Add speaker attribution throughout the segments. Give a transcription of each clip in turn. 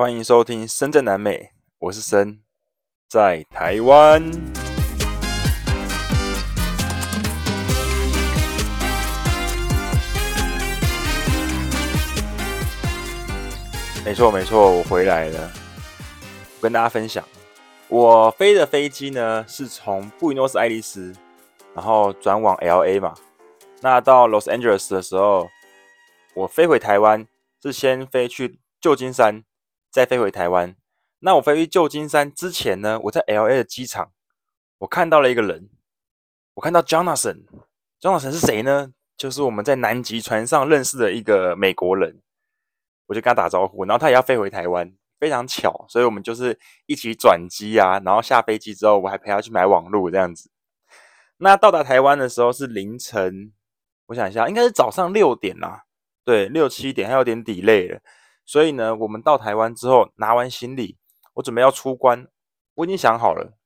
Speaker 1: 欢迎收听深圳南美，我是深，在台湾。没错没错，我回来了，跟大家分享，我飞的飞机呢是从布宜诺斯艾利斯，然后转往 LA 嘛。那到 Los Angeles 的时候，我飞回台湾是先飞去旧金山。再飞回台湾，那我飞去旧金山之前呢，我在 LA 的机场，我看到了一个人，我看到 Jonathan，Jonathan 是谁呢？就是我们在南极船上认识的一个美国人，我就跟他打招呼，然后他也要飞回台湾，非常巧，所以我们就是一起转机啊，然后下飞机之后，我还陪他去买网路这样子。那到达台湾的时候是凌晨，我想一下，应该是早上六点啦，对，六七点，还有点 delay 了。所以呢，我们到台湾之后拿完行李，我准备要出关。我已经想好了，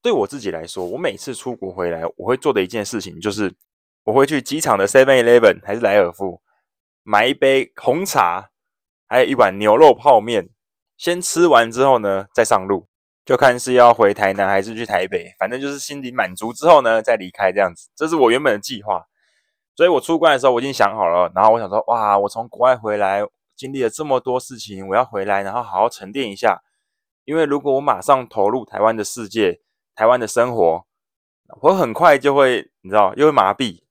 Speaker 1: 对我自己来说，我每次出国回来，我会做的一件事情就是，我会去机场的 Seven Eleven 还是莱尔富买一杯红茶，还有一碗牛肉泡面。先吃完之后呢，再上路，就看是要回台南还是去台北，反正就是心里满足之后呢，再离开这样子。这是我原本的计划。所以我出关的时候我已经想好了，然后我想说，哇，我从国外回来。经历了这么多事情，我要回来，然后好好沉淀一下。因为如果我马上投入台湾的世界、台湾的生活，我很快就会，你知道，又会麻痹。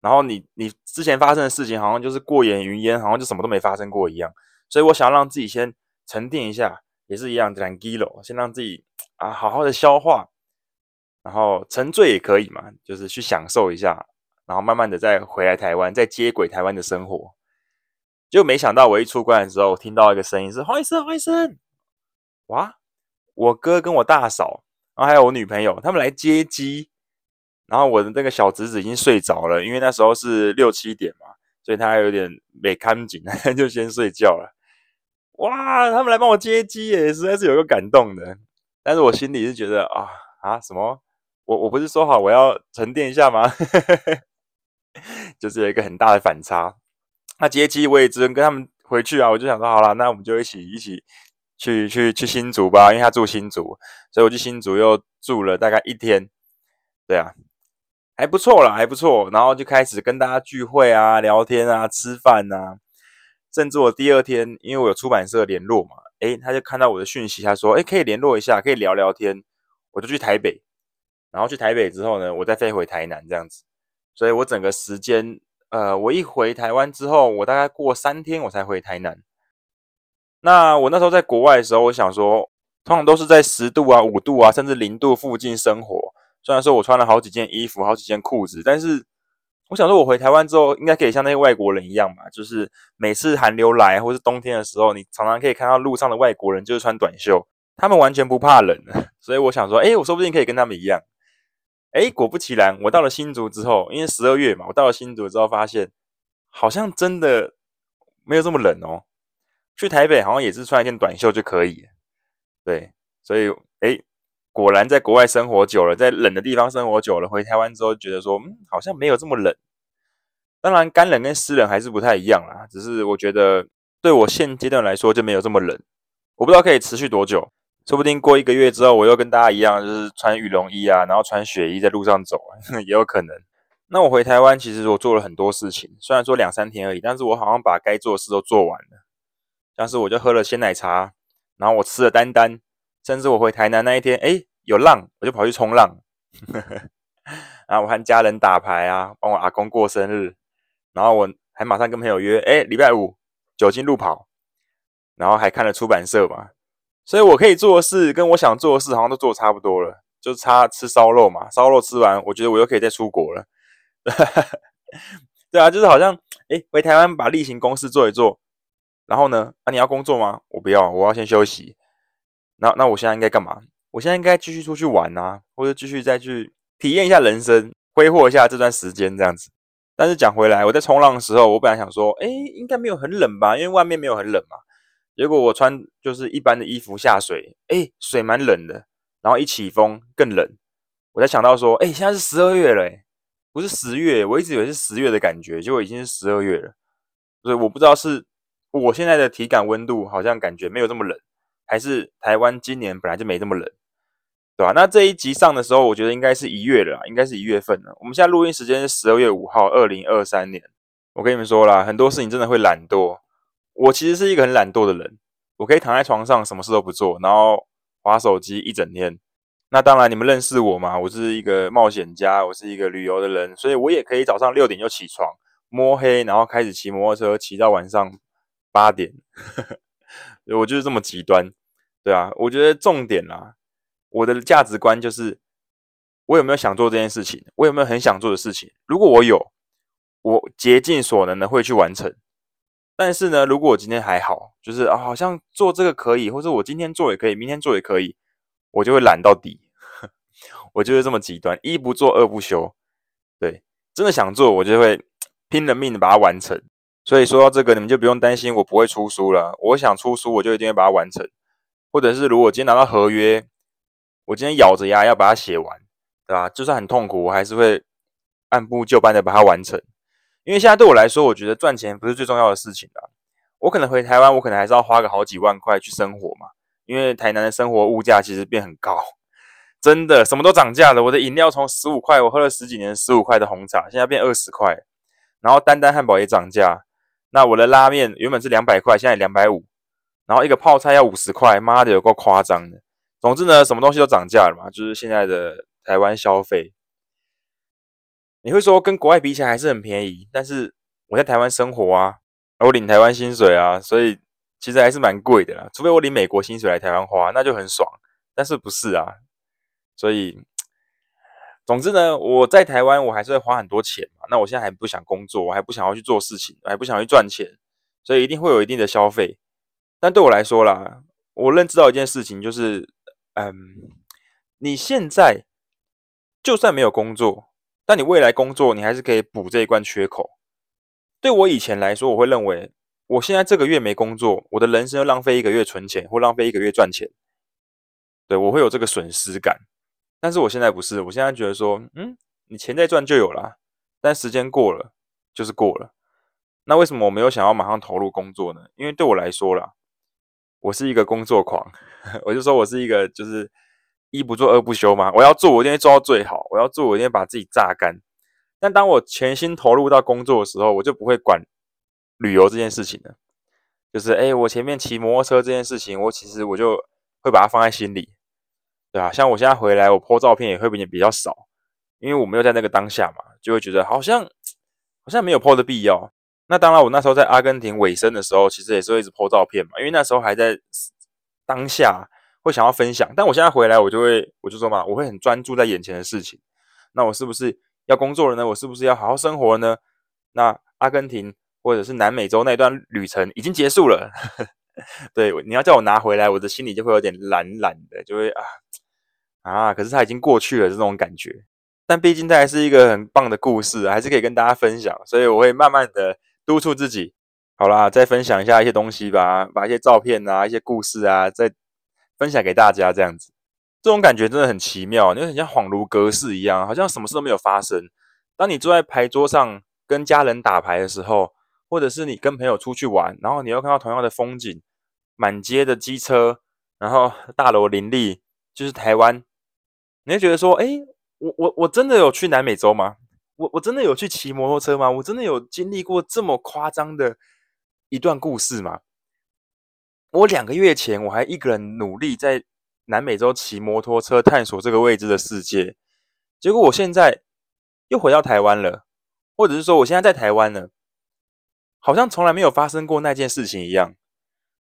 Speaker 1: 然后你你之前发生的事情，好像就是过眼云烟，好像就什么都没发生过一样。所以我想要让自己先沉淀一下，也是一样，tranquilo，先让自己啊好好的消化，然后沉醉也可以嘛，就是去享受一下，然后慢慢的再回来台湾，再接轨台湾的生活。就没想到，我一出关的时候，我听到一个声音是“黄医生，黄医生”，哇！我哥跟我大嫂，然后还有我女朋友，他们来接机。然后我的那个小侄子已经睡着了，因为那时候是六七点嘛，所以他有点没看紧，就先睡觉了。哇！他们来帮我接机耶，实在是有个感动的。但是我心里是觉得啊啊什么？我我不是说好我要沉淀一下吗？就是有一个很大的反差。那接机我也只能跟他们回去啊，我就想说好了，那我们就一起一起去去去新竹吧，因为他住新竹，所以我去新竹又住了大概一天，对啊，还不错啦，还不错。然后就开始跟大家聚会啊、聊天啊、吃饭啊，甚至我第二天，因为我有出版社联络嘛，诶，他就看到我的讯息，他说，诶，可以联络一下，可以聊聊天，我就去台北，然后去台北之后呢，我再飞回台南这样子，所以我整个时间。呃，我一回台湾之后，我大概过三天我才回台南。那我那时候在国外的时候，我想说，通常都是在十度啊、五度啊，甚至零度附近生活。虽然说我穿了好几件衣服、好几件裤子，但是我想说，我回台湾之后，应该可以像那些外国人一样嘛，就是每次寒流来或是冬天的时候，你常常可以看到路上的外国人就是穿短袖，他们完全不怕冷。所以我想说，诶，我说不定可以跟他们一样。哎，果不其然，我到了新竹之后，因为十二月嘛，我到了新竹之后发现，好像真的没有这么冷哦。去台北好像也是穿一件短袖就可以，对，所以哎，果然在国外生活久了，在冷的地方生活久了，回台湾之后觉得说，嗯，好像没有这么冷。当然，干冷跟湿冷还是不太一样啦，只是我觉得对我现阶段来说就没有这么冷。我不知道可以持续多久。说不定过一个月之后，我又跟大家一样，就是穿羽绒衣啊，然后穿雪衣在路上走，也有可能。那我回台湾，其实我做了很多事情，虽然说两三天而已，但是我好像把该做的事都做完了。像是我就喝了鲜奶茶，然后我吃了丹丹，甚至我回台南那一天，诶，有浪，我就跑去冲浪。然后我和家人打牌啊，帮我阿公过生日，然后我还马上跟朋友约，诶，礼拜五酒精路跑，然后还看了出版社嘛。所以我可以做的事，跟我想做的事，好像都做差不多了，就差吃烧肉嘛。烧肉吃完，我觉得我又可以再出国了。对啊，就是好像，诶，回台湾把例行公事做一做，然后呢，啊，你要工作吗？我不要，我要先休息。那那我现在应该干嘛？我现在应该继续出去玩啊，或者继续再去体验一下人生，挥霍一下这段时间这样子。但是讲回来，我在冲浪的时候，我本来想说，诶，应该没有很冷吧，因为外面没有很冷嘛。结果我穿就是一般的衣服下水，诶，水蛮冷的，然后一起风更冷。我才想到说，诶，现在是十二月了，不是十月，我一直以为是十月的感觉，结果已经是十二月了。所以我不知道是我现在的体感温度好像感觉没有这么冷，还是台湾今年本来就没这么冷，对吧？那这一集上的时候，我觉得应该是一月了，应该是一月份了。我们现在录音时间是十二月五号，二零二三年。我跟你们说啦，很多事情真的会懒惰。我其实是一个很懒惰的人，我可以躺在床上什么事都不做，然后划手机一整天。那当然，你们认识我嘛？我是一个冒险家，我是一个旅游的人，所以我也可以早上六点就起床，摸黑，然后开始骑摩托车，骑到晚上八点。我就是这么极端，对啊。我觉得重点啦，我的价值观就是，我有没有想做这件事情？我有没有很想做的事情？如果我有，我竭尽所能的会去完成。但是呢，如果我今天还好，就是啊，好像做这个可以，或者我今天做也可以，明天做也可以，我就会懒到底。我就是这么极端，一不做二不休。对，真的想做，我就会拼了命的把它完成。所以说到这个，你们就不用担心我不会出书了。我想出书，我就一定会把它完成。或者是如果今天拿到合约，我今天咬着牙要把它写完，对吧？就算很痛苦，我还是会按部就班的把它完成。因为现在对我来说，我觉得赚钱不是最重要的事情了。我可能回台湾，我可能还是要花个好几万块去生活嘛。因为台南的生活物价其实变很高，真的什么都涨价了。我的饮料从十五块，我喝了十几年十五块的红茶，现在变二十块。然后丹丹汉堡也涨价，那我的拉面原本是两百块，现在两百五。然后一个泡菜要五十块，妈的有够夸张的。总之呢，什么东西都涨价了嘛，就是现在的台湾消费。你会说跟国外比起来还是很便宜，但是我在台湾生活啊，我领台湾薪水啊，所以其实还是蛮贵的啦。除非我领美国薪水来台湾花，那就很爽。但是不是啊？所以总之呢，我在台湾我还是会花很多钱嘛。那我现在还不想工作，我还不想要去做事情，还不想要去赚钱，所以一定会有一定的消费。但对我来说啦，我认知到一件事情就是，嗯，你现在就算没有工作。但你未来工作，你还是可以补这一关缺口。对我以前来说，我会认为，我现在这个月没工作，我的人生要浪费一个月存钱，或浪费一个月赚钱。对，我会有这个损失感。但是我现在不是，我现在觉得说，嗯，你钱再赚就有了，但时间过了就是过了。那为什么我没有想要马上投入工作呢？因为对我来说啦，我是一个工作狂，我就说我是一个就是。一不做二不休嘛，我要做，我一定会做到最好。我要做，我一定会把自己榨干。但当我全心投入到工作的时候，我就不会管旅游这件事情了。就是，哎，我前面骑摩托车这件事情，我其实我就会把它放在心里，对吧？像我现在回来，我 po 照片也会比比较少，因为我没有在那个当下嘛，就会觉得好像好像没有 po 的必要。那当然，我那时候在阿根廷尾声的时候，其实也是会一直 po 照片嘛，因为那时候还在当下。会想要分享，但我现在回来，我就会，我就说嘛，我会很专注在眼前的事情。那我是不是要工作了呢？我是不是要好好生活呢？那阿根廷或者是南美洲那段旅程已经结束了，对，你要叫我拿回来，我的心里就会有点懒懒的，就会啊啊，可是它已经过去了这种感觉。但毕竟它还是一个很棒的故事，还是可以跟大家分享，所以我会慢慢的督促自己。好啦，再分享一下一些东西吧，把一些照片啊、一些故事啊，再。分享给大家，这样子，这种感觉真的很奇妙，你会很像恍如隔世一样，好像什么事都没有发生。当你坐在牌桌上跟家人打牌的时候，或者是你跟朋友出去玩，然后你又看到同样的风景，满街的机车，然后大楼林立，就是台湾，你会觉得说，哎，我我我真的有去南美洲吗？我我真的有去骑摩托车吗？我真的有经历过这么夸张的一段故事吗？我两个月前我还一个人努力在南美洲骑摩托车探索这个未知的世界，结果我现在又回到台湾了，或者是说我现在在台湾了，好像从来没有发生过那件事情一样，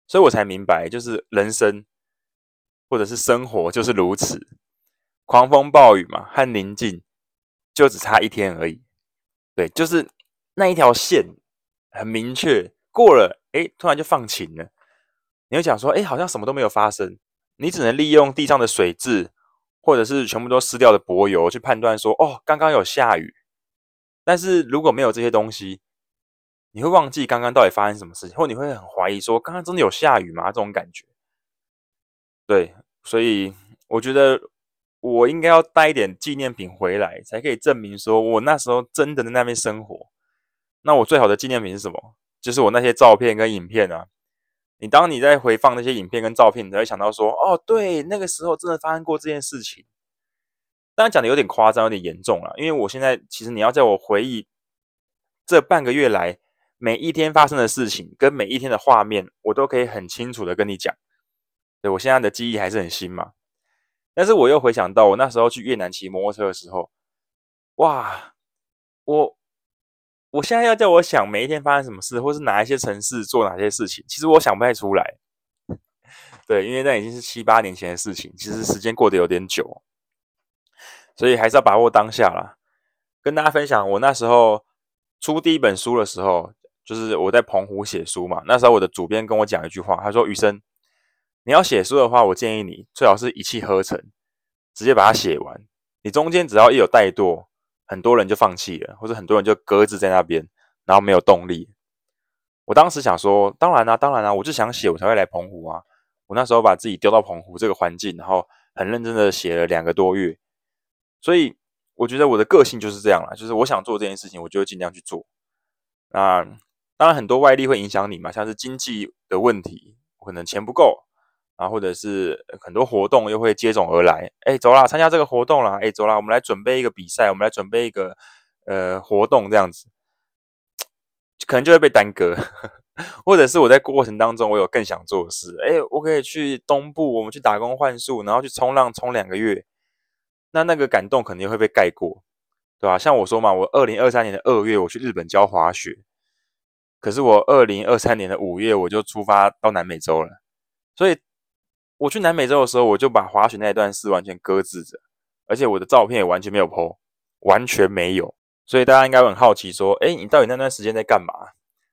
Speaker 1: 所以我才明白，就是人生或者是生活就是如此，狂风暴雨嘛和宁静就只差一天而已，对，就是那一条线很明确过了，哎，突然就放晴了。你会讲说，哎，好像什么都没有发生。你只能利用地上的水渍，或者是全部都湿掉的柏油去判断说，哦，刚刚有下雨。但是如果没有这些东西，你会忘记刚刚到底发生什么事情，或你会很怀疑说，刚刚真的有下雨吗？这种感觉。对，所以我觉得我应该要带一点纪念品回来，才可以证明说我那时候真的在那边生活。那我最好的纪念品是什么？就是我那些照片跟影片啊。你当你在回放那些影片跟照片，你才会想到说，哦，对，那个时候真的发生过这件事情。当然讲的有点夸张，有点严重了，因为我现在其实你要在我回忆这半个月来每一天发生的事情跟每一天的画面，我都可以很清楚的跟你讲。对，我现在的记忆还是很新嘛，但是我又回想到我那时候去越南骑摩托车的时候，哇，我。我现在要叫我想每一天发生什么事，或是哪一些城市做哪些事情，其实我想不太出来。对，因为那已经是七八年前的事情，其实时间过得有点久，所以还是要把握当下啦。跟大家分享，我那时候出第一本书的时候，就是我在澎湖写书嘛。那时候我的主编跟我讲一句话，他说：“余生，你要写书的话，我建议你最好是一气呵成，直接把它写完。你中间只要一有怠惰。”很多人就放弃了，或者很多人就搁置在那边，然后没有动力。我当时想说，当然啦、当然啦、我就想写，我才会来澎湖啊。我那时候把自己丢到澎湖这个环境，然后很认真的写了两个多月。所以我觉得我的个性就是这样啦，就是我想做这件事情，我就尽量去做。那当然很多外力会影响你嘛，像是经济的问题，可能钱不够。啊，或者是很多活动又会接踵而来，哎，走啦，参加这个活动啦，哎，走啦，我们来准备一个比赛，我们来准备一个呃活动，这样子，可能就会被耽搁，或者是我在过程当中，我有更想做的事，哎，我可以去东部，我们去打工换宿，然后去冲浪冲两个月，那那个感动肯定会被盖过，对吧？像我说嘛，我二零二三年的二月我去日本教滑雪，可是我二零二三年的五月我就出发到南美洲了，所以。我去南美洲的时候，我就把滑雪那一段事完全搁置着，而且我的照片也完全没有 po，完全没有。所以大家应该会很好奇，说：“哎，你到底那段时间在干嘛？”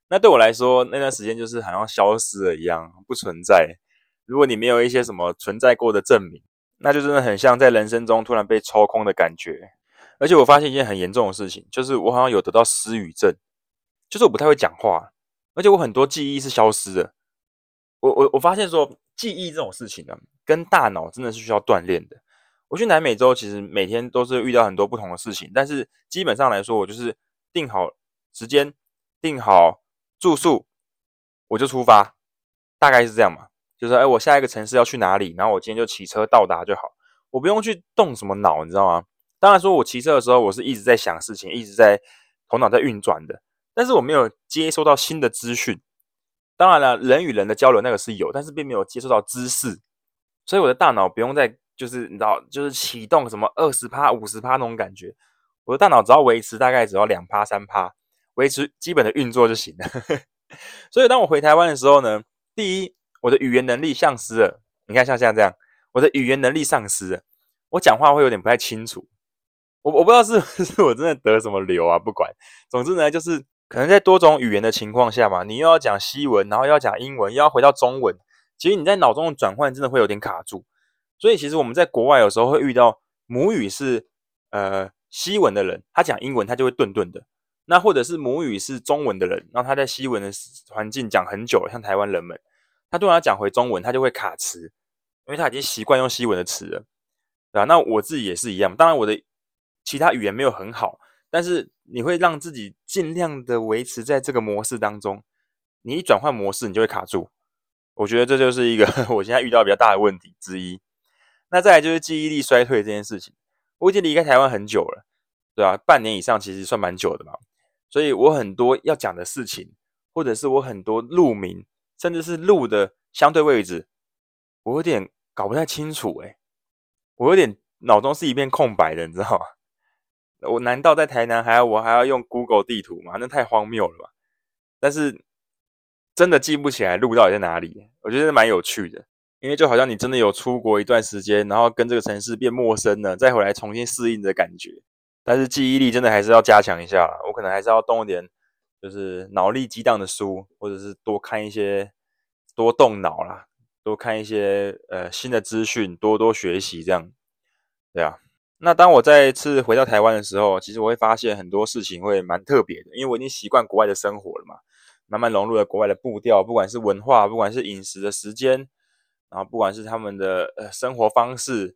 Speaker 1: 那对我来说，那段时间就是好像消失了一样，不存在。如果你没有一些什么存在过的证明，那就真的很像在人生中突然被抽空的感觉。而且我发现一件很严重的事情，就是我好像有得到失语症，就是我不太会讲话，而且我很多记忆是消失的。我我我发现说。记忆这种事情呢，跟大脑真的是需要锻炼的。我去南美洲，其实每天都是遇到很多不同的事情，但是基本上来说，我就是定好时间，定好住宿，我就出发，大概是这样嘛。就是哎，我下一个城市要去哪里，然后我今天就骑车到达就好，我不用去动什么脑，你知道吗？当然说，我骑车的时候，我是一直在想事情，一直在头脑在运转的，但是我没有接收到新的资讯。当然了，人与人的交流那个是有，但是并没有接触到知识，所以我的大脑不用再就是你知道，就是启动什么二十趴、五十趴那种感觉，我的大脑只要维持大概只要两趴、三趴，维持基本的运作就行了。所以当我回台湾的时候呢，第一，我的语言能力丧失了。你看像现在这样，我的语言能力丧失了，我讲话会有点不太清楚。我我不知道是不是我真的得什么瘤啊，不管，总之呢就是。可能在多种语言的情况下嘛，你又要讲西文，然后又要讲英文，又要回到中文，其实你在脑中的转换真的会有点卡住。所以其实我们在国外有时候会遇到母语是呃西文的人，他讲英文他就会顿顿的。那或者是母语是中文的人，然后他在西文的环境讲很久了，像台湾人们，他突然要讲回中文，他就会卡词，因为他已经习惯用西文的词了，对吧？那我自己也是一样，当然我的其他语言没有很好。但是你会让自己尽量的维持在这个模式当中，你一转换模式，你就会卡住。我觉得这就是一个 我现在遇到比较大的问题之一。那再来就是记忆力衰退这件事情，我已经离开台湾很久了，对啊，半年以上其实算蛮久的嘛。所以我很多要讲的事情，或者是我很多路名，甚至是路的相对位置，我有点搞不太清楚诶，我有点脑中是一片空白的，你知道吗？我难道在台南还要我还要用 Google 地图吗？那太荒谬了吧！但是真的记不起来路到底在哪里，我觉得蛮有趣的，因为就好像你真的有出国一段时间，然后跟这个城市变陌生了，再回来重新适应的感觉。但是记忆力真的还是要加强一下啦，我可能还是要动一点，就是脑力激荡的书，或者是多看一些，多动脑啦，多看一些呃新的资讯，多多学习这样，对啊。那当我再次回到台湾的时候，其实我会发现很多事情会蛮特别的，因为我已经习惯国外的生活了嘛，慢慢融入了国外的步调，不管是文化，不管是饮食的时间，然后不管是他们的呃生活方式，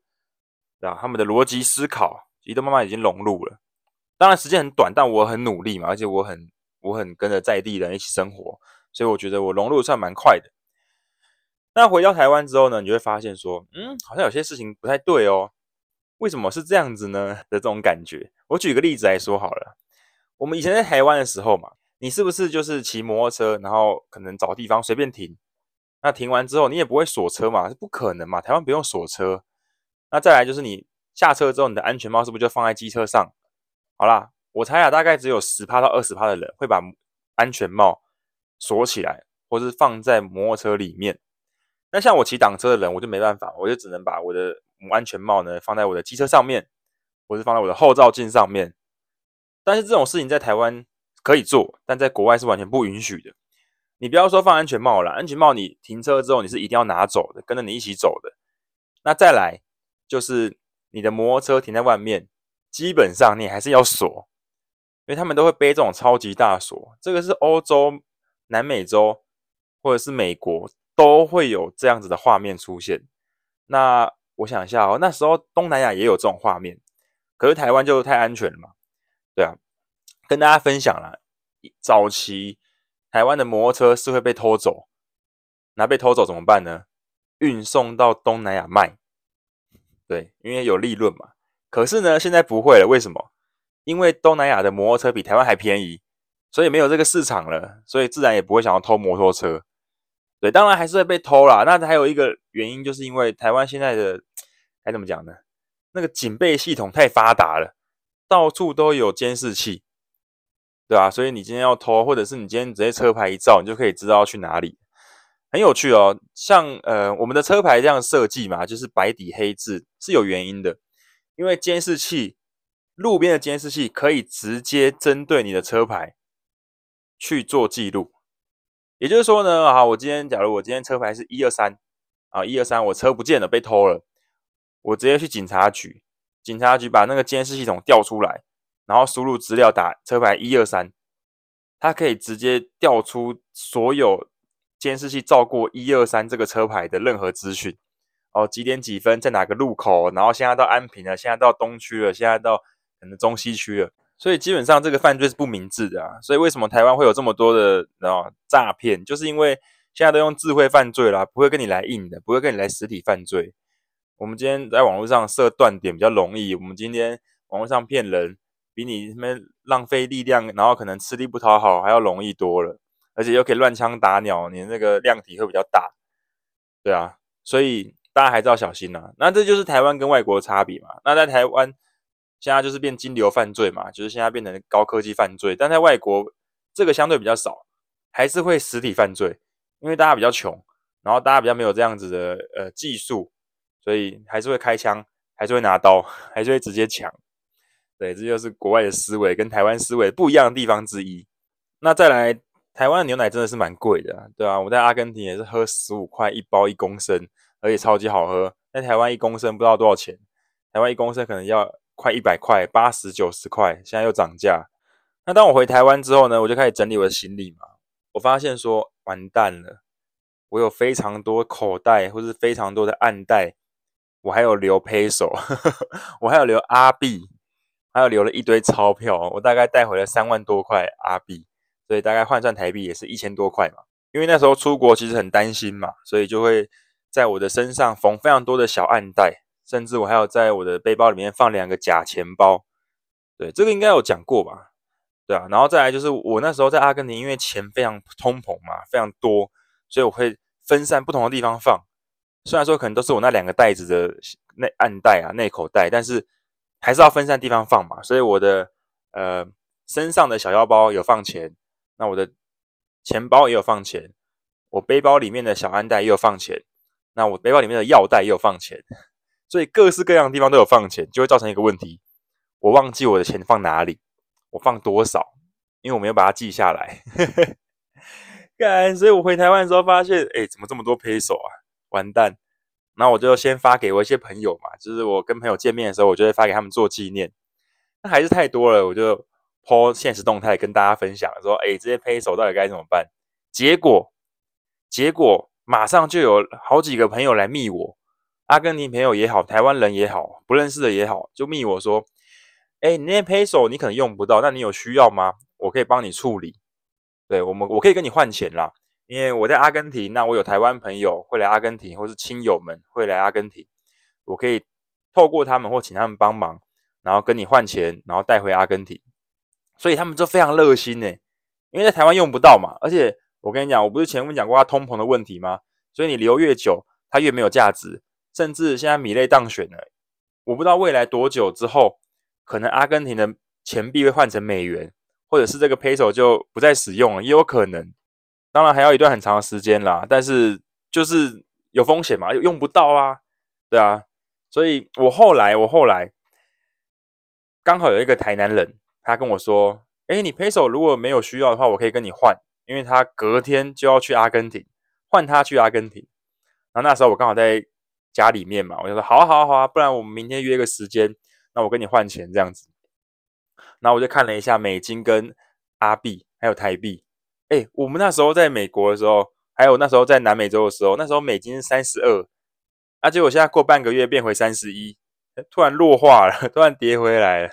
Speaker 1: 对吧？他们的逻辑思考，其实都慢慢已经融入了。当然时间很短，但我很努力嘛，而且我很我很跟着在地人一起生活，所以我觉得我融入算蛮快的。那回到台湾之后呢，你就会发现说，嗯，好像有些事情不太对哦。为什么是这样子呢？的这种感觉。我举个例子来说好了，我们以前在台湾的时候嘛，你是不是就是骑摩托车，然后可能找地方随便停？那停完之后，你也不会锁车嘛，是不可能嘛。台湾不用锁车。那再来就是你下车之后，你的安全帽是不是就放在机车上？好啦，我猜啊，大概只有十趴到二十趴的人会把安全帽锁起来，或是放在摩托车里面。那像我骑挡车的人，我就没办法，我就只能把我的安全帽呢放在我的机车上面，或是放在我的后照镜上面。但是这种事情在台湾可以做，但在国外是完全不允许的。你不要说放安全帽了，安全帽你停车之后你是一定要拿走的，跟着你一起走的。那再来就是你的摩托车停在外面，基本上你还是要锁，因为他们都会背这种超级大锁。这个是欧洲、南美洲或者是美国都会有这样子的画面出现。那我想一下哦，那时候东南亚也有这种画面，可是台湾就太安全了嘛。对啊，跟大家分享了早期。台湾的摩托车是会被偷走，那被偷走怎么办呢？运送到东南亚卖，对，因为有利润嘛。可是呢，现在不会了，为什么？因为东南亚的摩托车比台湾还便宜，所以没有这个市场了，所以自然也不会想要偷摩托车。对，当然还是会被偷啦。那还有一个原因，就是因为台湾现在的该怎么讲呢？那个警备系统太发达了，到处都有监视器。对啊，所以你今天要偷，或者是你今天直接车牌一照，你就可以知道去哪里，很有趣哦。像呃，我们的车牌这样设计嘛，就是白底黑字，是有原因的。因为监视器，路边的监视器可以直接针对你的车牌去做记录。也就是说呢，啊，我今天假如我今天车牌是一二三啊，一二三，我车不见了，被偷了，我直接去警察局，警察局把那个监视系统调出来。然后输入资料，打车牌一二三，它可以直接调出所有监视器照过一二三这个车牌的任何资讯。哦，几点几分在哪个路口？然后现在到安平了，现在到东区了，现在到可能中西区了。所以基本上这个犯罪是不明智的啊。所以为什么台湾会有这么多的啊诈骗？就是因为现在都用智慧犯罪啦，不会跟你来硬的，不会跟你来实体犯罪。我们今天在网络上设断点比较容易，我们今天网络上骗人。比你那边浪费力量，然后可能吃力不讨好还要容易多了，而且又可以乱枪打鸟，你那个量体会比较大，对啊，所以大家还是要小心呐、啊。那这就是台湾跟外国的差别嘛。那在台湾现在就是变金流犯罪嘛，就是现在变成高科技犯罪，但在外国这个相对比较少，还是会实体犯罪，因为大家比较穷，然后大家比较没有这样子的呃技术，所以还是会开枪，还是会拿刀，还是会直接抢。对，这就是国外的思维跟台湾思维不一样的地方之一。那再来，台湾的牛奶真的是蛮贵的，对啊，我在阿根廷也是喝十五块一包一公升，而且超级好喝。在台湾一公升不知道多少钱，台湾一公升可能要快一百块，八十九十块，现在又涨价。那当我回台湾之后呢，我就开始整理我的行李嘛。我发现说，完蛋了，我有非常多口袋，或是非常多的暗袋，我还有留 peso，我还有留阿币。还有留了一堆钞票，我大概带回了三万多块阿币，所以大概换算台币也是一千多块嘛。因为那时候出国其实很担心嘛，所以就会在我的身上缝非常多的小暗袋，甚至我还有在我的背包里面放两个假钱包。对，这个应该有讲过吧？对啊，然后再来就是我那时候在阿根廷，因为钱非常通膨嘛，非常多，所以我会分散不同的地方放。虽然说可能都是我那两个袋子的内暗袋啊、内口袋，但是。还是要分散地方放嘛，所以我的呃身上的小腰包有放钱，那我的钱包也有放钱，我背包里面的小暗袋也有放钱，那我背包里面的药袋也有放钱，所以各式各样的地方都有放钱，就会造成一个问题，我忘记我的钱放哪里，我放多少，因为我没有把它记下来，干，所以我回台湾的时候发现，哎，怎么这么多 peso 啊，完蛋。那我就先发给我一些朋友嘛，就是我跟朋友见面的时候，我就会发给他们做纪念。那还是太多了，我就抛现实动态跟大家分享，说：“哎，这些 peso 到底该怎么办？”结果，结果马上就有好几个朋友来密我，阿根廷朋友也好，台湾人也好，不认识的也好，就密我说：“哎，你那些 peso 你可能用不到，那你有需要吗？我可以帮你处理。”对我们，我可以跟你换钱啦，因为我在阿根廷，那我有台湾朋友会来阿根廷，或是亲友们会来阿根廷，我可以透过他们或请他们帮忙，然后跟你换钱，然后带回阿根廷，所以他们就非常热心呢，因为在台湾用不到嘛，而且我跟你讲，我不是前面讲过他通膨的问题吗？所以你留越久，它越没有价值，甚至现在米勒当选了，我不知道未来多久之后，可能阿根廷的钱币会换成美元。或者是这个 peso 就不再使用了，也有可能。当然还要一段很长的时间啦，但是就是有风险嘛，用不到啊，对啊。所以我后来，我后来刚好有一个台南人，他跟我说：“哎，你 peso 如果没有需要的话，我可以跟你换，因为他隔天就要去阿根廷，换他去阿根廷。”然后那时候我刚好在家里面嘛，我就说：“好啊，好啊，好啊，不然我们明天约个时间，那我跟你换钱这样子。”然后我就看了一下美金跟阿币，还有台币。哎，我们那时候在美国的时候，还有那时候在南美洲的时候，那时候美金是三十二，啊，结果现在过半个月变回三十一，突然弱化了，突然跌回来了。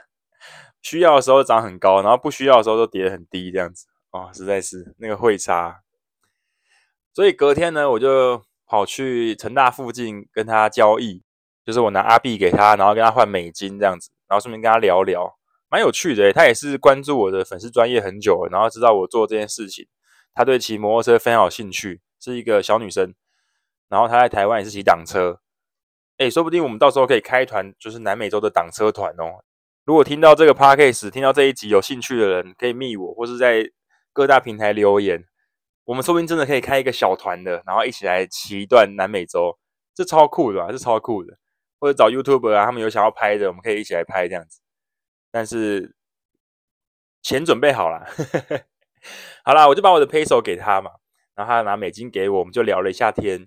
Speaker 1: 需要的时候涨很高，然后不需要的时候都跌得很低，这样子。哦，实在是那个汇差。所以隔天呢，我就跑去成大附近跟他交易，就是我拿阿币给他，然后跟他换美金这样子，然后顺便跟他聊聊。蛮有趣的，他也是关注我的粉丝专业很久，然后知道我做这件事情，他对骑摩托车非常有兴趣，是一个小女生，然后她在台湾也是骑挡车，诶，说不定我们到时候可以开团，就是南美洲的挡车团哦。如果听到这个 podcast，听到这一集有兴趣的人，可以密我，或是在各大平台留言，我们说不定真的可以开一个小团的，然后一起来骑一段南美洲，这超酷的吧？这超酷的，或者找 YouTube 啊，他们有想要拍的，我们可以一起来拍这样子。但是钱准备好了，好啦，我就把我的 peso 给他嘛，然后他拿美金给我，我们就聊了一下天，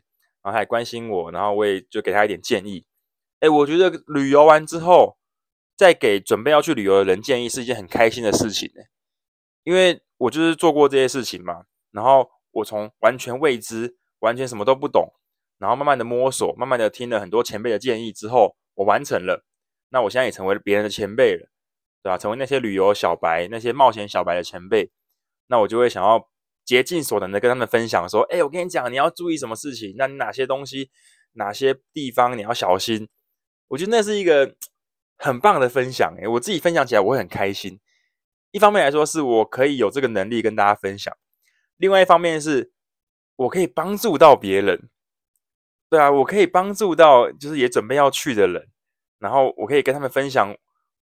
Speaker 1: 然后他还关心我，然后我也就给他一点建议。哎，我觉得旅游完之后，再给准备要去旅游的人建议是一件很开心的事情呢，因为我就是做过这些事情嘛，然后我从完全未知、完全什么都不懂，然后慢慢的摸索，慢慢的听了很多前辈的建议之后，我完成了，那我现在也成为了别人的前辈了。对吧？成为那些旅游小白、那些冒险小白的前辈，那我就会想要竭尽所能的跟他们分享说：“哎，我跟你讲，你要注意什么事情？那你哪些东西、哪些地方你要小心？”我觉得那是一个 很棒的分享。哎，我自己分享起来我会很开心。一方面来说，是我可以有这个能力跟大家分享；另外一方面是，我可以帮助到别人。对啊，我可以帮助到就是也准备要去的人，然后我可以跟他们分享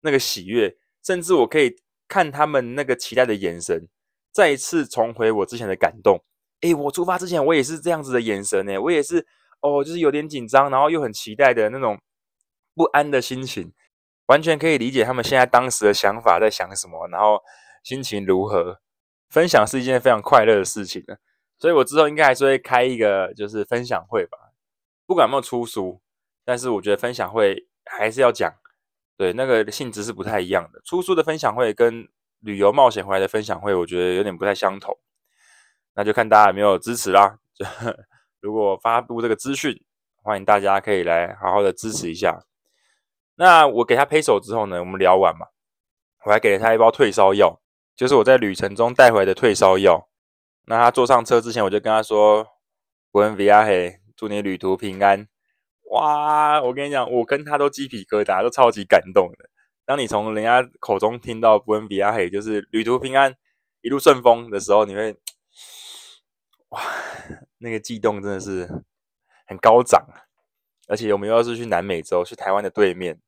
Speaker 1: 那个喜悦。甚至我可以看他们那个期待的眼神，再一次重回我之前的感动。诶，我出发之前我也是这样子的眼神诶，我也是哦，就是有点紧张，然后又很期待的那种不安的心情，完全可以理解他们现在当时的想法在想什么，然后心情如何。分享是一件非常快乐的事情的，所以我之后应该还是会开一个就是分享会吧，不管有没有出书，但是我觉得分享会还是要讲。对，那个性质是不太一样的。出书的分享会跟旅游冒险回来的分享会，我觉得有点不太相同。那就看大家有没有支持啦。就 如果发布这个资讯，欢迎大家可以来好好的支持一下。那我给他拍手之后呢，我们聊完嘛，我还给了他一包退烧药，就是我在旅程中带回来的退烧药。那他坐上车之前，我就跟他说：“Buen viaje，祝你旅途平安。”哇，我跟你讲，我跟他都鸡皮疙瘩，都超级感动的。当你从人家口中听到 Buen viaje，就是旅途平安，一路顺风的时候，你会哇，那个悸动真的是很高涨。而且我们又是去南美洲，去台湾的对面，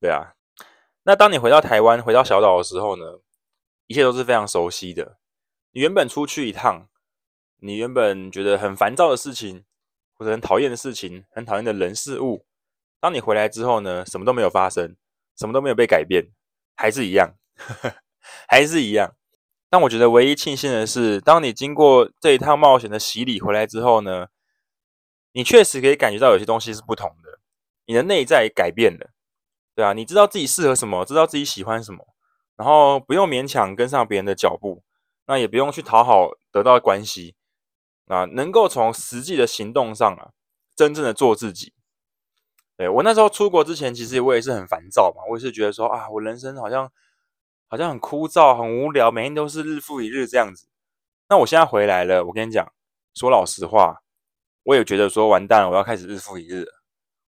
Speaker 1: 对啊。那当你回到台湾，回到小岛的时候呢，一切都是非常熟悉的。你原本出去一趟，你原本觉得很烦躁的事情。或者很讨厌的事情，很讨厌的人事物，当你回来之后呢，什么都没有发生，什么都没有被改变，还是一样，呵呵，还是一样。但我觉得唯一庆幸的是，当你经过这一趟冒险的洗礼回来之后呢，你确实可以感觉到有些东西是不同的，你的内在改变了，对啊，你知道自己适合什么，知道自己喜欢什么，然后不用勉强跟上别人的脚步，那也不用去讨好得到关系。啊，能够从实际的行动上啊，真正的做自己。对，我那时候出国之前，其实我也是很烦躁嘛，我也是觉得说啊，我人生好像好像很枯燥、很无聊，每天都是日复一日这样子。那我现在回来了，我跟你讲，说老实话，我也觉得说完蛋了，我要开始日复一日，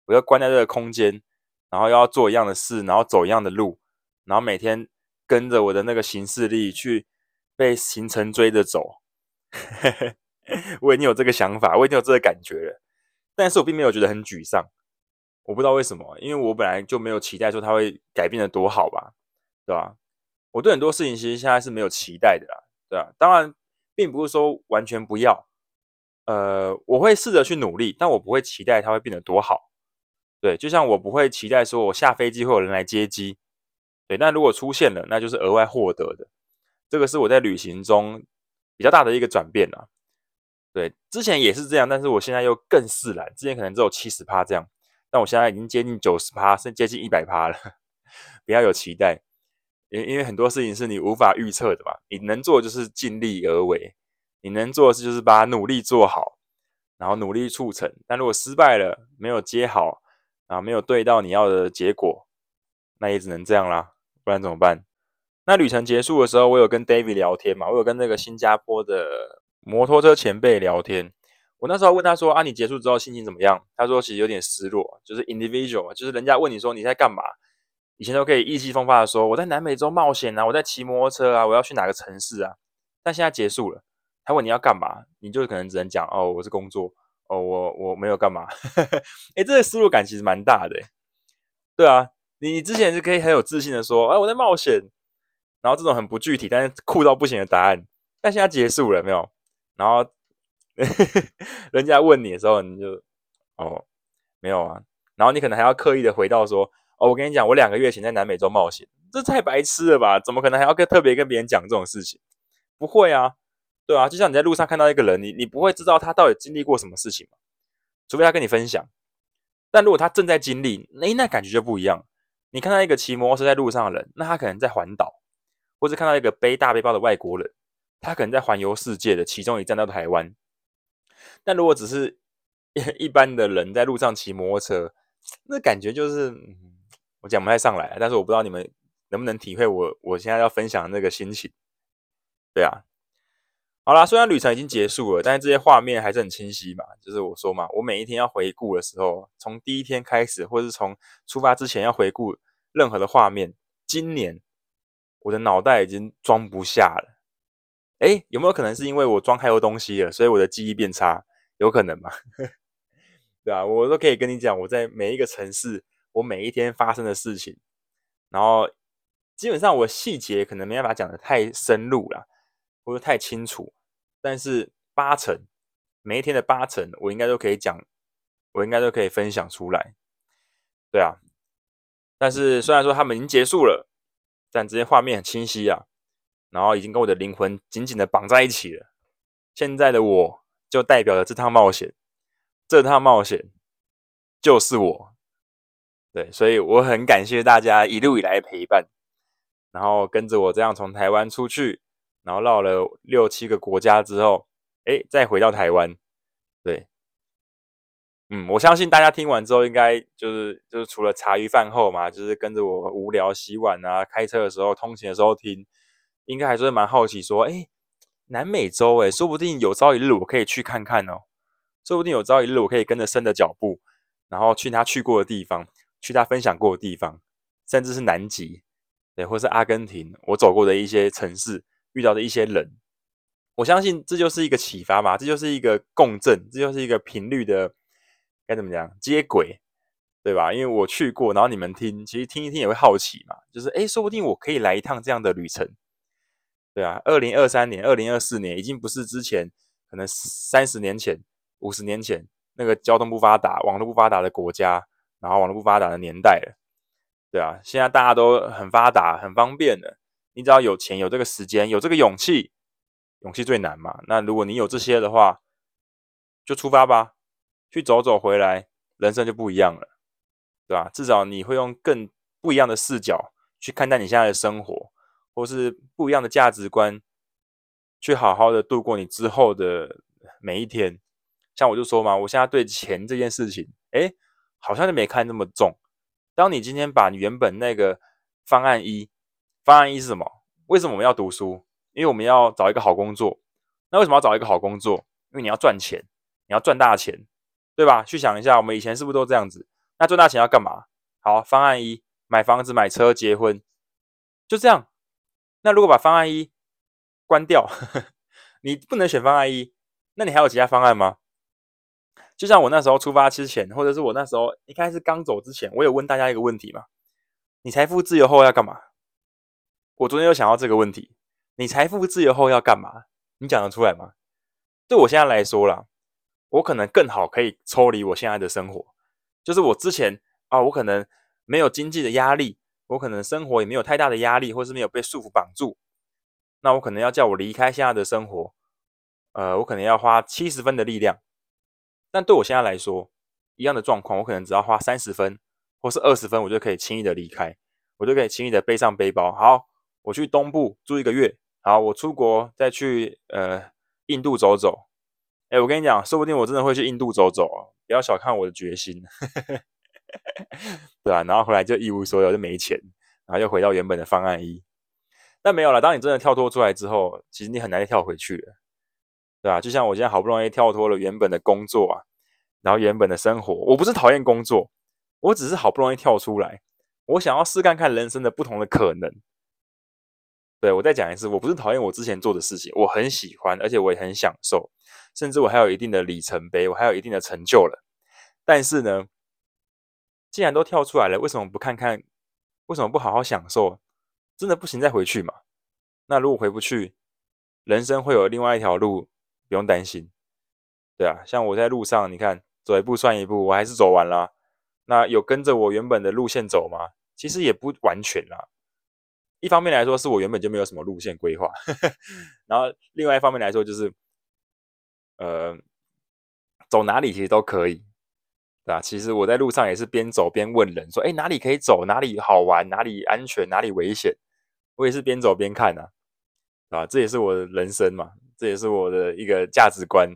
Speaker 1: 我要关在这个空间，然后要做一样的事，然后走一样的路，然后每天跟着我的那个行事历去被行程追着走。我已经有这个想法，我已经有这个感觉了，但是我并没有觉得很沮丧。我不知道为什么，因为我本来就没有期待说它会改变的多好吧，对吧？我对很多事情其实现在是没有期待的啦，对吧？当然，并不是说完全不要，呃，我会试着去努力，但我不会期待它会变得多好。对，就像我不会期待说我下飞机会有人来接机，对，那如果出现了，那就是额外获得的。这个是我在旅行中比较大的一个转变啊。对，之前也是这样，但是我现在又更释然。之前可能只有七十趴这样。但我现在已经接近九十趴，甚至接近一百趴了。不要有期待，因因为很多事情是你无法预测的嘛。你能做的就是尽力而为，你能做的事就是把努力做好，然后努力促成。但如果失败了，没有接好，然后，没有对到你要的结果，那也只能这样啦。不然怎么办？那旅程结束的时候，我有跟 David 聊天嘛，我有跟那个新加坡的摩托车前辈聊天。我那时候问他说：“啊，你结束之后心情怎么样？”他说：“其实有点失落，就是 individual，就是人家问你说你在干嘛，以前都可以意气风发的说我在南美洲冒险啊，我在骑摩托车啊，我要去哪个城市啊。但现在结束了，他问你要干嘛，你就可能只能讲哦，我是工作，哦，我我没有干嘛。哎，这个失落感其实蛮大的，对啊，你之前是可以很有自信的说，哎，我在冒险，然后这种很不具体但是酷到不行的答案，但现在结束了没有？然后。”人家问你的时候，你就哦没有啊，然后你可能还要刻意的回到说哦，我跟你讲，我两个月前在南美洲冒险，这太白痴了吧？怎么可能还要跟特别跟别人讲这种事情？不会啊，对啊，就像你在路上看到一个人，你你不会知道他到底经历过什么事情嘛，除非他跟你分享。但如果他正在经历，那那感觉就不一样。你看到一个骑摩托车在路上的人，那他可能在环岛，或者看到一个背大背包的外国人，他可能在环游世界的其中一站到台湾。但如果只是一 般的人在路上骑摩托车，那感觉就是，我讲不太上来。但是我不知道你们能不能体会我我现在要分享的那个心情。对啊，好啦，虽然旅程已经结束了，但是这些画面还是很清晰嘛。就是我说嘛，我每一天要回顾的时候，从第一天开始，或是从出发之前要回顾任何的画面，今年我的脑袋已经装不下了。诶，有没有可能是因为我装太多东西了，所以我的记忆变差？有可能吗？对啊，我都可以跟你讲，我在每一个城市，我每一天发生的事情，然后基本上我细节可能没办法讲得太深入啦，或者太清楚，但是八成每一天的八成，我应该都可以讲，我应该都可以分享出来。对啊，但是虽然说他们已经结束了，但这些画面很清晰啊，然后已经跟我的灵魂紧紧的绑在一起了。现在的我。就代表了这趟冒险，这趟冒险就是我，对，所以我很感谢大家一路以来的陪伴，然后跟着我这样从台湾出去，然后绕了六七个国家之后，哎，再回到台湾，对，嗯，我相信大家听完之后，应该就是就是除了茶余饭后嘛，就是跟着我无聊洗碗啊，开车的时候、通勤的时候听，应该还是蛮好奇说，哎。南美洲，诶，说不定有朝一日我可以去看看哦。说不定有朝一日我可以跟着生的脚步，然后去他去过的地方，去他分享过的地方，甚至是南极，对，或是阿根廷，我走过的一些城市，遇到的一些人。我相信这就是一个启发嘛，这就是一个共振，这就是一个频率的该怎么讲接轨，对吧？因为我去过，然后你们听，其实听一听也会好奇嘛，就是诶，说不定我可以来一趟这样的旅程。对啊，二零二三年、二零二四年已经不是之前可能三十年前、五十年前那个交通不发达、网络不发达的国家，然后网络不发达的年代了。对啊，现在大家都很发达、很方便的。你只要有钱、有这个时间、有这个勇气，勇气最难嘛。那如果你有这些的话，就出发吧，去走走回来，人生就不一样了，对吧？至少你会用更不一样的视角去看待你现在的生活。或是不一样的价值观，去好好的度过你之后的每一天。像我就说嘛，我现在对钱这件事情，哎，好像就没看那么重。当你今天把你原本那个方案一，方案一是什么？为什么我们要读书？因为我们要找一个好工作。那为什么要找一个好工作？因为你要赚钱，你要赚大钱，对吧？去想一下，我们以前是不是都这样子？那赚大钱要干嘛？好，方案一，买房子、买车、结婚，就这样。那如果把方案一关掉，你不能选方案一，那你还有其他方案吗？就像我那时候出发之前，或者是我那时候一开始刚走之前，我有问大家一个问题嘛：你财富自由后要干嘛？我昨天有想到这个问题：你财富自由后要干嘛？你讲得出来吗？对我现在来说啦，我可能更好可以抽离我现在的生活，就是我之前啊，我可能没有经济的压力，我可能生活也没有太大的压力，或是没有被束缚绑住。那我可能要叫我离开现在的生活，呃，我可能要花七十分的力量。但对我现在来说，一样的状况，我可能只要花三十分或是二十分，我就可以轻易的离开，我就可以轻易的背上背包。好，我去东部住一个月。好，我出国再去呃印度走走。哎，我跟你讲，说不定我真的会去印度走走啊！不要小看我的决心，对啊，然后回来就一无所有，就没钱，然后又回到原本的方案一。但没有了，当你真的跳脱出来之后，其实你很难再跳回去了。对吧？就像我现在好不容易跳脱了原本的工作啊，然后原本的生活，我不是讨厌工作，我只是好不容易跳出来，我想要试看看人生的不同的可能。对，我再讲一次，我不是讨厌我之前做的事情，我很喜欢，而且我也很享受，甚至我还有一定的里程碑，我还有一定的成就了。但是呢，既然都跳出来了，为什么不看看？为什么不好好享受？真的不行再回去嘛？那如果回不去，人生会有另外一条路。不用担心，对啊，像我在路上，你看走一步算一步，我还是走完了。那有跟着我原本的路线走吗？其实也不完全啦。一方面来说，是我原本就没有什么路线规划，然后另外一方面来说，就是呃，走哪里其实都可以，对吧？其实我在路上也是边走边问人，说，哎，哪里可以走？哪里好玩？哪里安全？哪里危险？我也是边走边看啊，啊，这也是我的人生嘛。这也是我的一个价值观，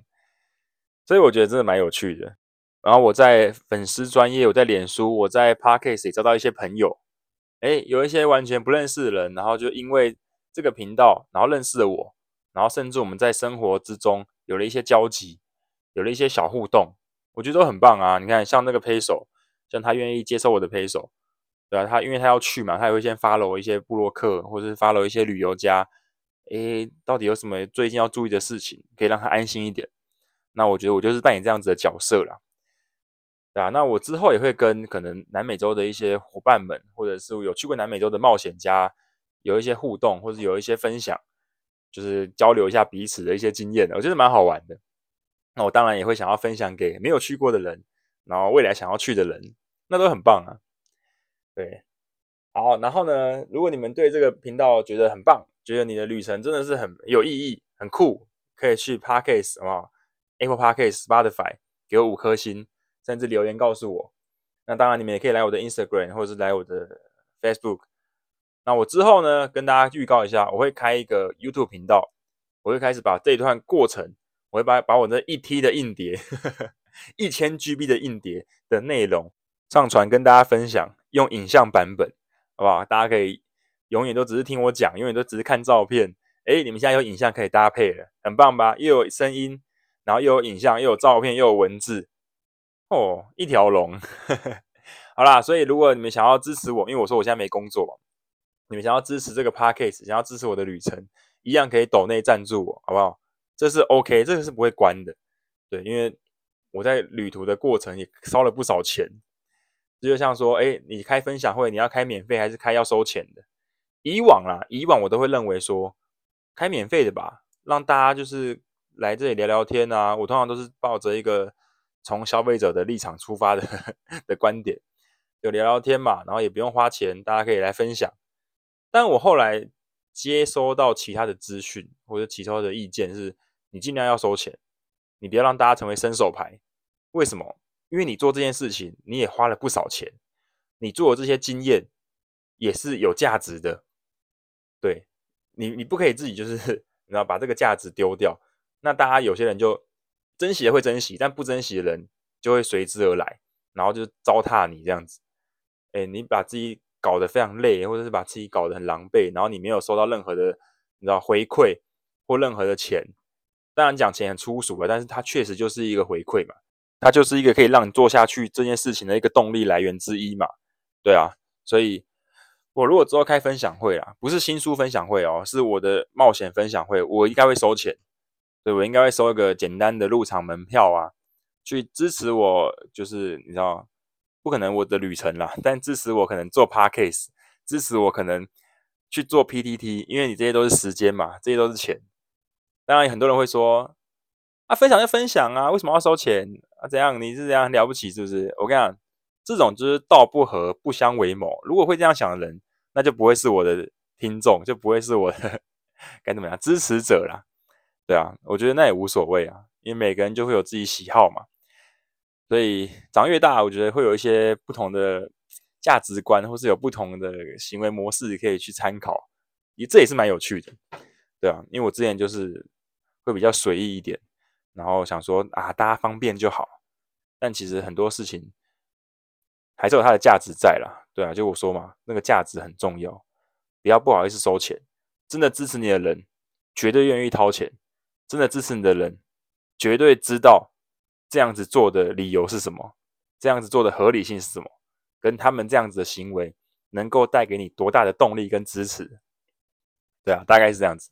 Speaker 1: 所以我觉得真的蛮有趣的。然后我在粉丝专业，我在脸书，我在 Podcast 也交到一些朋友，诶，有一些完全不认识的人，然后就因为这个频道，然后认识了我，然后甚至我们在生活之中有了一些交集，有了一些小互动，我觉得都很棒啊。你看，像那个 Pay 手，像他愿意接受我的 Pay 手，对啊，他因为他要去嘛，他也会先 follow 一些部落客，或者是 follow 一些旅游家。诶，到底有什么最近要注意的事情，可以让他安心一点？那我觉得我就是扮演这样子的角色啦，啊，那我之后也会跟可能南美洲的一些伙伴们，或者是有去过南美洲的冒险家，有一些互动，或者有一些分享，就是交流一下彼此的一些经验，我觉得蛮好玩的。那我当然也会想要分享给没有去过的人，然后未来想要去的人，那都很棒啊。对，好，然后呢，如果你们对这个频道觉得很棒，觉得你的旅程真的是很有意义、很酷，可以去 Podcast 好不好？Apple Podcast、Spotify 给我五颗星，甚至留言告诉我。那当然，你们也可以来我的 Instagram 或者是来我的 Facebook。那我之后呢，跟大家预告一下，我会开一个 YouTube 频道，我会开始把这一段过程，我会把把我那一 T 的硬碟、一千 GB 的硬碟的内容上传跟大家分享，用影像版本，好不好？大家可以。永远都只是听我讲，永远都只是看照片。诶，你们现在有影像可以搭配了，很棒吧？又有声音，然后又有影像，又有照片，又有文字，哦，一条龙。好啦，所以如果你们想要支持我，因为我说我现在没工作嘛，你们想要支持这个 podcast，想要支持我的旅程，一样可以抖内赞助我，好不好？这是 OK，这个是不会关的。对，因为我在旅途的过程也烧了不少钱。这就像说，诶，你开分享会，你要开免费还是开要收钱的？以往啦，以往我都会认为说开免费的吧，让大家就是来这里聊聊天啊。我通常都是抱着一个从消费者的立场出发的 的观点，就聊聊天嘛，然后也不用花钱，大家可以来分享。但我后来接收到其他的资讯或者其他的意见是，你尽量要收钱，你不要让大家成为伸手牌。为什么？因为你做这件事情，你也花了不少钱，你做的这些经验也是有价值的。对你，你不可以自己就是，你知道把这个价值丢掉。那大家有些人就珍惜的会珍惜，但不珍惜的人就会随之而来，然后就糟蹋你这样子。哎，你把自己搞得非常累，或者是把自己搞得很狼狈，然后你没有收到任何的，你知道回馈或任何的钱，当然讲钱很粗俗了，但是它确实就是一个回馈嘛，它就是一个可以让你做下去这件事情的一个动力来源之一嘛。对啊，所以我如果之后开分享会啦，不是新书分享会哦，是我的冒险分享会，我应该会收钱。对，我应该会收一个简单的入场门票啊，去支持我，就是你知道，不可能我的旅程啦，但支持我可能做 parkcase，支持我可能去做 PTT，因为你这些都是时间嘛，这些都是钱。当然，很多人会说，啊，分享就分享啊，为什么要收钱啊？怎样？你是怎样了不起是不是？我跟你讲，这种就是道不合，不相为谋。如果会这样想的人，那就不会是我的听众，就不会是我的 该怎么样支持者啦。对啊，我觉得那也无所谓啊，因为每个人就会有自己喜好嘛。所以长越大，我觉得会有一些不同的价值观，或是有不同的行为模式可以去参考，也这也是蛮有趣的。对啊，因为我之前就是会比较随意一点，然后想说啊，大家方便就好。但其实很多事情还是有它的价值在啦。对啊，就我说嘛，那个价值很重要，不要不好意思收钱，真的支持你的人绝对愿意掏钱。真的支持你的人，绝对知道这样子做的理由是什么，这样子做的合理性是什么，跟他们这样子的行为能够带给你多大的动力跟支持。对啊，大概是这样子。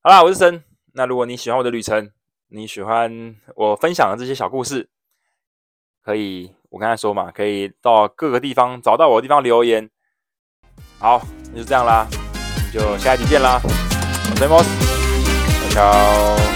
Speaker 1: 好啦，我是森。那如果你喜欢我的旅程，你喜欢我分享的这些小故事，可以我刚才说嘛，可以到各个地方找到我的地方留言。好，那就这样啦，就下一集见啦，我是 Amos。Ciao